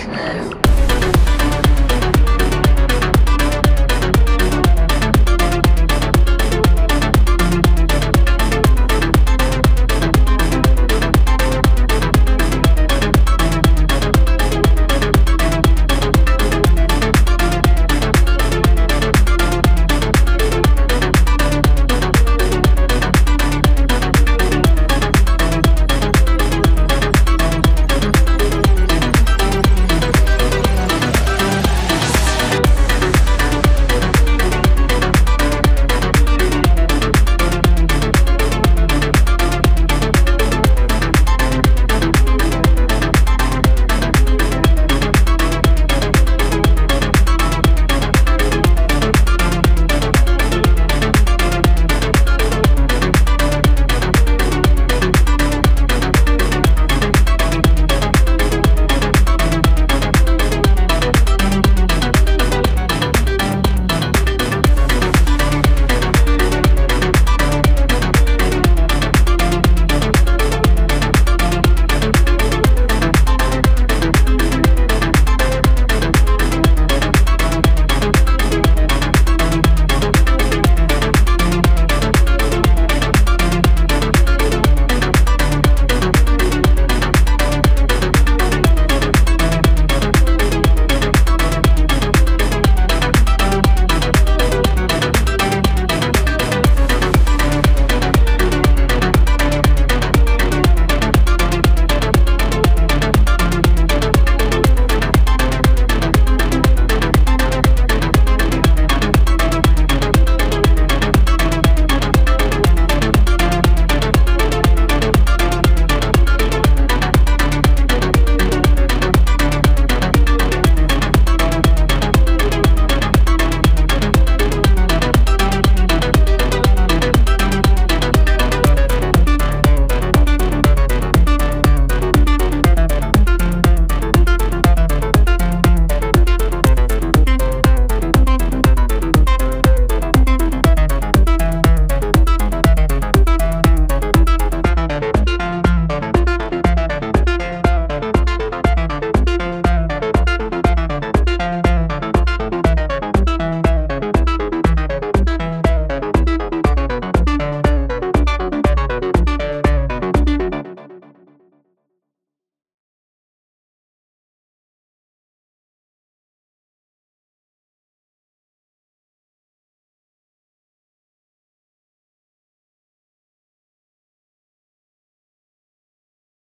Krishna.